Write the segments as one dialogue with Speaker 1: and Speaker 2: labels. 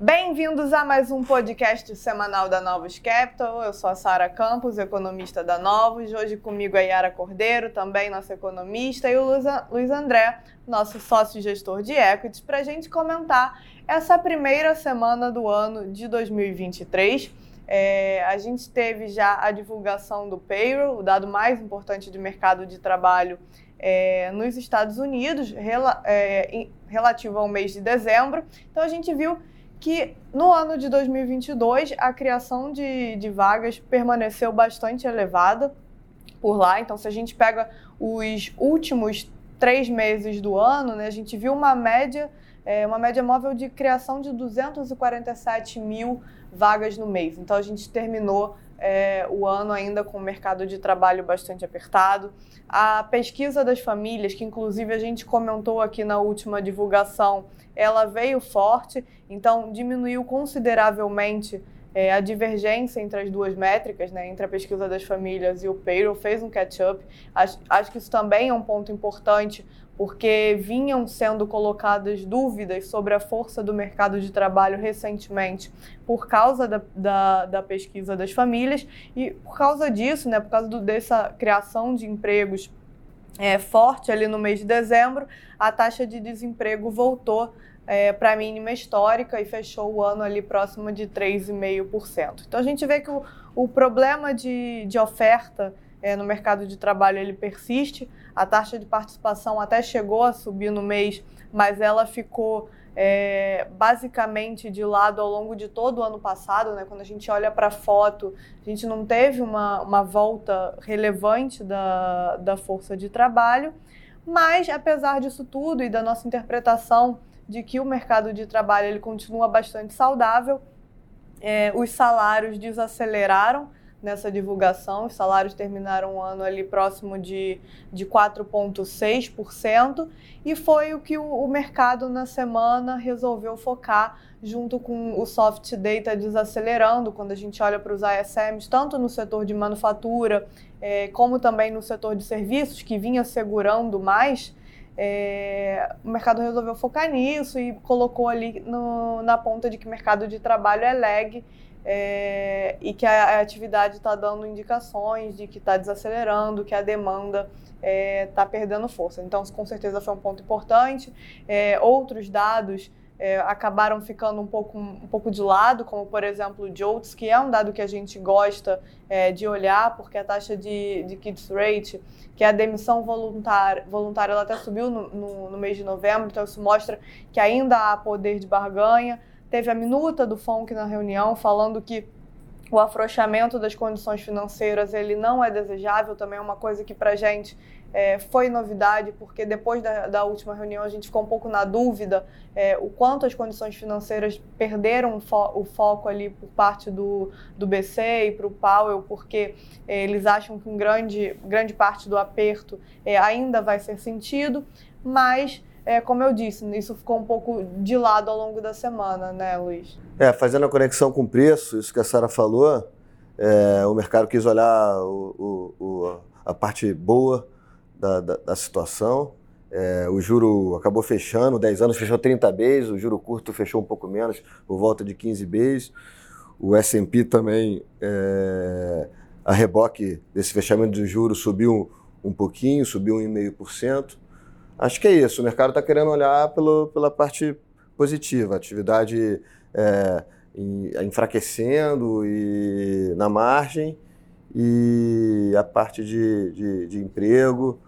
Speaker 1: Bem-vindos a mais um podcast semanal da Novos Capital. Eu sou a Sara Campos, economista da Novos. Hoje comigo é Yara Cordeiro, também nossa economista, e o Luiz André, nosso sócio gestor de equities, para a gente comentar essa primeira semana do ano de 2023. É, a gente teve já a divulgação do payroll, o dado mais importante de mercado de trabalho é, nos Estados Unidos, rela, é, em, relativo ao mês de dezembro. Então a gente viu que no ano de 2022 a criação de, de vagas permaneceu bastante elevada por lá. Então, se a gente pega os últimos três meses do ano, né, a gente viu uma média, é, uma média móvel de criação de 247 mil vagas no mês. Então, a gente terminou é, o ano ainda com o mercado de trabalho bastante apertado. A pesquisa das famílias, que inclusive a gente comentou aqui na última divulgação, ela veio forte, então diminuiu consideravelmente é, a divergência entre as duas métricas, né, entre a pesquisa das famílias e o payroll, fez um catch-up. Acho, acho que isso também é um ponto importante, porque vinham sendo colocadas dúvidas sobre a força do mercado de trabalho recentemente por causa da, da, da pesquisa das famílias e por causa disso, né, por causa do, dessa criação de empregos é, forte ali no mês de dezembro, a taxa de desemprego voltou é, para a mínima histórica e fechou o ano ali próximo de 3,5%. Então a gente vê que o, o problema de, de oferta é, no mercado de trabalho ele persiste. A taxa de participação até chegou a subir no mês, mas ela ficou é, basicamente de lado ao longo de todo o ano passado. Né? Quando a gente olha para a foto, a gente não teve uma, uma volta relevante da, da força de trabalho. Mas, apesar disso tudo e da nossa interpretação de que o mercado de trabalho ele continua bastante saudável. É, os salários desaceleraram nessa divulgação, os salários terminaram o ano ali próximo de, de 4,6%, e foi o que o, o, mercado na semana resolveu focar junto com o soft data desacelerando, quando a gente olha para os ISMs, tanto no setor de manufatura, é, como também no setor de serviços, que vinha segurando mais, é, o mercado resolveu focar nisso e colocou ali no, na ponta de que o mercado de trabalho é lag é, e que a, a atividade está dando indicações de que está desacelerando, que a demanda está é, tá perdendo força. Então, com certeza foi um ponto importante. É, outros dados é, acabaram ficando um pouco, um pouco de lado, como por exemplo o JOLTS, que é um dado que a gente gosta é, de olhar, porque a taxa de, de kids rate, que é a demissão voluntária, voluntária ela até subiu no, no, no mês de novembro, então isso mostra que ainda há poder de barganha. Teve a minuta do FONC na reunião falando que o afrouxamento das condições financeiras ele não é desejável, também é uma coisa que para gente é, foi novidade, porque depois da, da, última reunião a gente ficou um pouco na dúvida é, o quanto as condições financeiras perderam o, fo o foco ali por parte do, do BC e para o Powell, porque é, eles acham que um grande, grande parte do aperto é, ainda vai ser sentido, mas é, como eu disse, isso ficou um pouco de lado ao longo da semana, né, Luiz?
Speaker 2: É, fazendo a conexão com o preço, isso que a Sara falou, é, o mercado quis olhar o, o, o, a parte boa da, da, da situação. É, o juro acabou fechando, 10 anos fechou 30 Bs, o juro curto fechou um pouco menos, por volta de 15 Bs. O S&P também, é, a reboque desse fechamento de juros subiu um pouquinho, subiu 1,5%. Acho que é isso, o mercado está querendo olhar pelo, pela parte positiva, atividade é, enfraquecendo e na margem e a parte de, de, de emprego,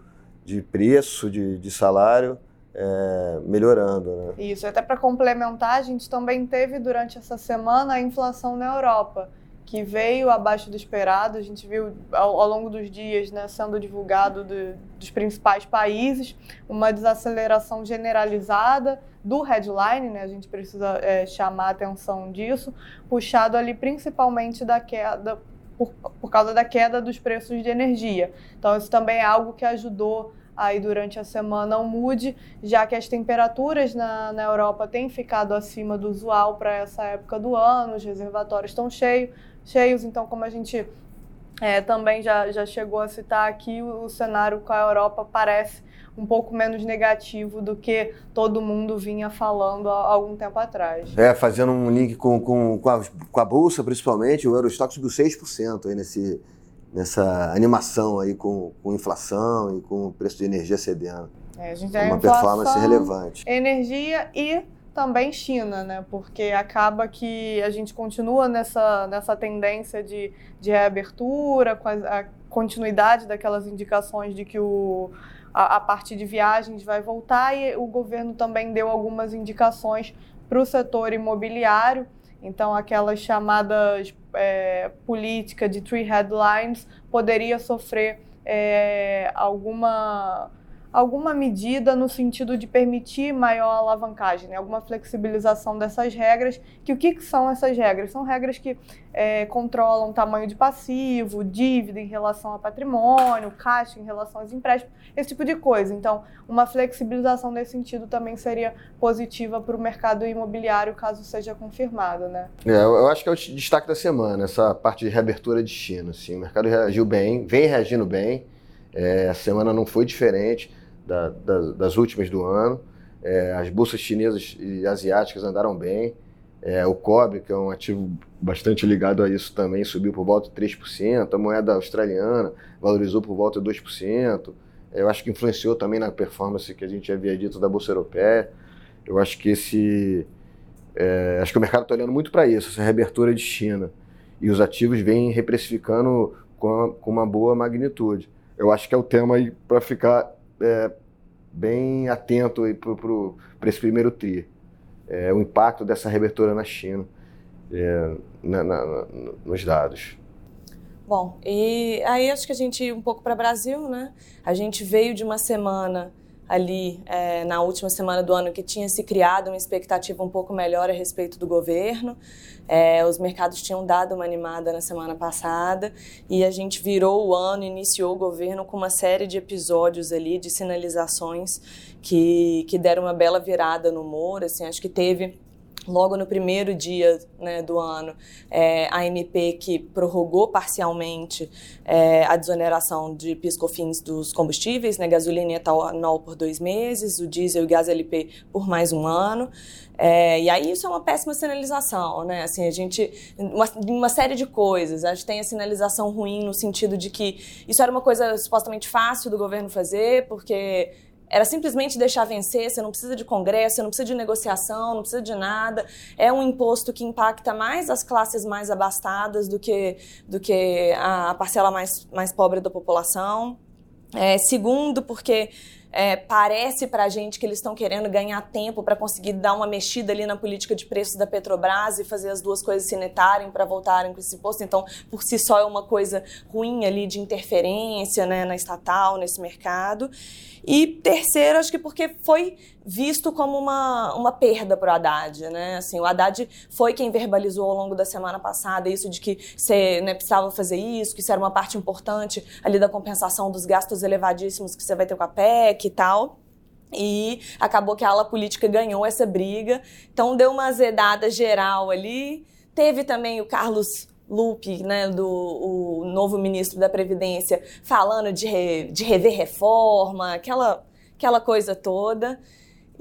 Speaker 2: de preço, de, de salário, é, melhorando. Né?
Speaker 1: Isso, até para complementar, a gente também teve durante essa semana a inflação na Europa, que veio abaixo do esperado. A gente viu ao, ao longo dos dias né, sendo divulgado do, dos principais países uma desaceleração generalizada do headline, né, a gente precisa é, chamar a atenção disso, puxado ali principalmente da queda por, por causa da queda dos preços de energia. Então, isso também é algo que ajudou aí durante a semana o MUD, já que as temperaturas na, na Europa têm ficado acima do usual para essa época do ano, os reservatórios estão cheios, cheios então como a gente é, também já, já chegou a citar aqui, o, o cenário com a Europa parece um pouco menos negativo do que todo mundo vinha falando há algum tempo atrás.
Speaker 2: É, fazendo um link com, com, com, a, com a Bolsa, principalmente, o Eurostock subiu 6% aí nesse, nessa animação aí com, com inflação e com o preço de energia cedendo.
Speaker 1: É, a gente
Speaker 2: é
Speaker 1: uma
Speaker 2: inflação, performance relevante.
Speaker 1: Energia e também China, né? Porque acaba que a gente continua nessa, nessa tendência de, de reabertura, com a, a continuidade daquelas indicações de que o, a, a parte de viagens vai voltar e o governo também deu algumas indicações para o setor imobiliário. Então, aquelas chamadas é, política de three headlines poderia sofrer é, alguma alguma medida no sentido de permitir maior alavancagem, né? alguma flexibilização dessas regras. Que o que, que são essas regras? São regras que é, controlam tamanho de passivo, dívida em relação a patrimônio, caixa em relação aos empréstimos, esse tipo de coisa. Então, uma flexibilização nesse sentido também seria positiva para o mercado imobiliário, caso seja confirmado, né?
Speaker 2: É, eu acho que é o destaque da semana, essa parte de reabertura de China. Assim. O mercado reagiu bem, vem reagindo bem. É, a semana não foi diferente da, das, das últimas do ano. É, as bolsas chinesas e asiáticas andaram bem. É, o cobre, que é um ativo bastante ligado a isso também, subiu por volta de 3%. A moeda australiana valorizou por volta de 2%. Eu acho que influenciou também na performance que a gente havia dito da Bolsa Europeia. Eu acho que esse. É, acho que o mercado está olhando muito para isso, essa reabertura de China. E os ativos vêm reprecificando com, a, com uma boa magnitude. Eu acho que é o tema para ficar é, bem atento para esse primeiro TRI. É, o impacto dessa reabertura na China é, na, na, nos dados.
Speaker 3: Bom, e aí acho que a gente um pouco para o Brasil, né? A gente veio de uma semana ali é, na última semana do ano que tinha se criado uma expectativa um pouco melhor a respeito do governo. É, os mercados tinham dado uma animada na semana passada e a gente virou o ano, iniciou o governo com uma série de episódios ali, de sinalizações que, que deram uma bela virada no humor. Assim, acho que teve logo no primeiro dia né, do ano, é, a MP que prorrogou parcialmente é, a desoneração de piscofins dos combustíveis, né, gasolina e etanol por dois meses, o diesel e o gás LP por mais um ano. É, e aí isso é uma péssima sinalização, né? Assim, a gente. Uma, uma série de coisas. A gente tem a sinalização ruim no sentido de que isso era uma coisa supostamente fácil do governo fazer, porque era simplesmente deixar vencer, você não precisa de congresso, você não precisa de negociação, não precisa de nada. É um imposto que impacta mais as classes mais abastadas do que, do que a parcela mais, mais pobre da população. É, segundo, porque é, parece para a gente que eles estão querendo ganhar tempo para conseguir dar uma mexida ali na política de preços da Petrobras e fazer as duas coisas se netarem para voltarem com esse imposto. Então, por si só, é uma coisa ruim ali de interferência né, na estatal, nesse mercado. E terceiro, acho que porque foi visto como uma, uma perda para o Haddad, né? Assim, o Haddad foi quem verbalizou ao longo da semana passada isso de que você né, precisava fazer isso, que isso era uma parte importante ali da compensação dos gastos elevadíssimos que você vai ter com a PEC e tal. E acabou que a ala política ganhou essa briga. Então deu uma azedada geral ali. Teve também o Carlos Lupe, né, do o novo ministro da Previdência, falando de, re, de rever reforma, aquela, aquela coisa toda.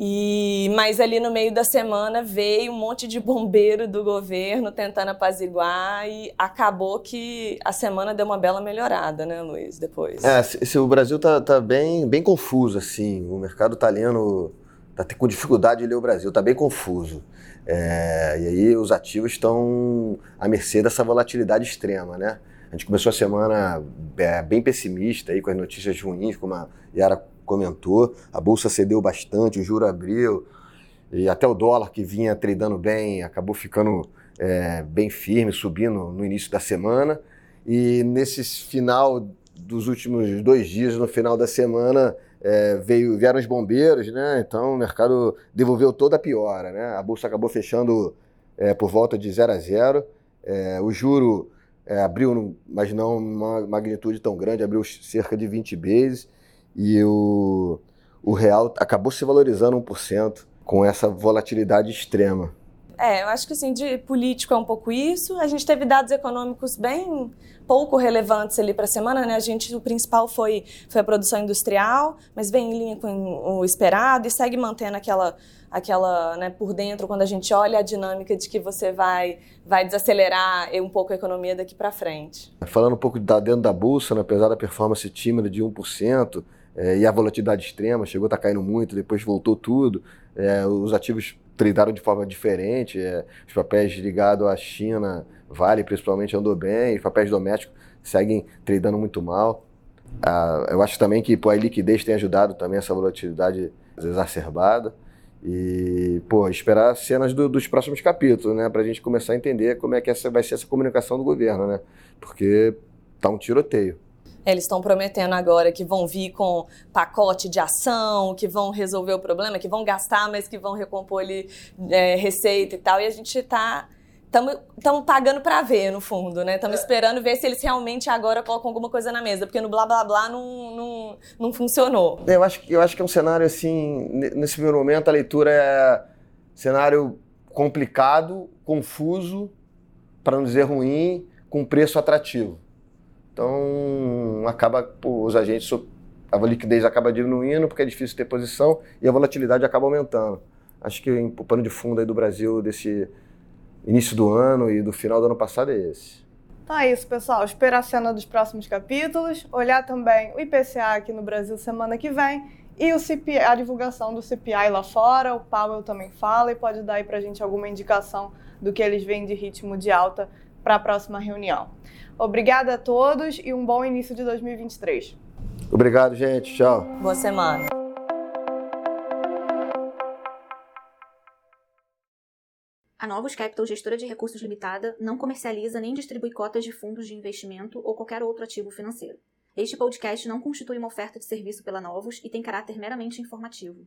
Speaker 3: E mas ali no meio da semana veio um monte de bombeiro do governo tentando apaziguar e acabou que a semana deu uma bela melhorada, né, Luiz? Depois.
Speaker 2: É, se, se o Brasil tá, tá, bem, bem confuso assim. O mercado lendo, tá com dificuldade de ler o Brasil, tá bem confuso. É, e aí os ativos estão à mercê dessa volatilidade extrema, né? A gente começou a semana é, bem pessimista aí com as notícias ruins, como a Yara comentou. A bolsa cedeu bastante, o juro abriu e até o dólar que vinha tradando bem acabou ficando é, bem firme, subindo no início da semana. E nesse final dos últimos dois dias, no final da semana, é, veio, vieram os bombeiros, né? Então o mercado devolveu toda a piora, né? A bolsa acabou fechando é, por volta de 0 a 0. É, o juro é, abriu, mas não uma magnitude tão grande, abriu cerca de 20 vezes e o, o real acabou se valorizando 1% com essa volatilidade extrema.
Speaker 3: É, eu acho que assim, de político é um pouco isso. A gente teve dados econômicos bem pouco relevantes ali para a semana, né? A gente, o principal foi, foi a produção industrial, mas vem em linha com o esperado e segue mantendo aquela, aquela, né, por dentro, quando a gente olha a dinâmica de que você vai, vai desacelerar um pouco a economia daqui para frente.
Speaker 2: Falando um pouco da, dentro da bolsa, né, apesar da performance tímida de 1%, é, e a volatilidade extrema, chegou a estar tá caindo muito, depois voltou tudo, é, os ativos tradaram de forma diferente, é, os papéis ligados à China, Vale principalmente andou bem, os papéis domésticos seguem tradando muito mal. Ah, eu acho também que pô, a liquidez tem ajudado também essa volatilidade exacerbada. E, pô, esperar cenas do, dos próximos capítulos, né? Pra gente começar a entender como é que essa vai ser essa comunicação do governo, né? Porque tá um tiroteio.
Speaker 3: Eles estão prometendo agora que vão vir com pacote de ação, que vão resolver o problema, que vão gastar, mas que vão recompor ali é, receita e tal. E a gente está estamos pagando para ver, no fundo, né? Estamos é. esperando ver se eles realmente agora colocam alguma coisa na mesa, porque no blá blá blá não, não, não funcionou.
Speaker 2: Eu acho, eu acho que é um cenário assim, nesse primeiro momento a leitura é cenário complicado, confuso, para não dizer ruim, com preço atrativo. Então, acaba, pô, os agentes, a liquidez acaba diminuindo porque é difícil ter posição e a volatilidade acaba aumentando. Acho que o pano de fundo aí do Brasil desse início do ano e do final do ano passado é esse.
Speaker 1: Então é isso, pessoal. Esperar a cena dos próximos capítulos, olhar também o IPCA aqui no Brasil semana que vem e o CPI, a divulgação do CPI lá fora. O Powell também fala e pode dar aí pra gente alguma indicação do que eles veem de ritmo de alta para a próxima reunião. Obrigada a todos e um bom início de 2023.
Speaker 2: Obrigado, gente. Tchau.
Speaker 3: Boa semana.
Speaker 4: A Novos Capital Gestora de Recursos Limitada não comercializa nem distribui cotas de fundos de investimento ou qualquer outro ativo financeiro. Este podcast não constitui uma oferta de serviço pela Novos e tem caráter meramente informativo.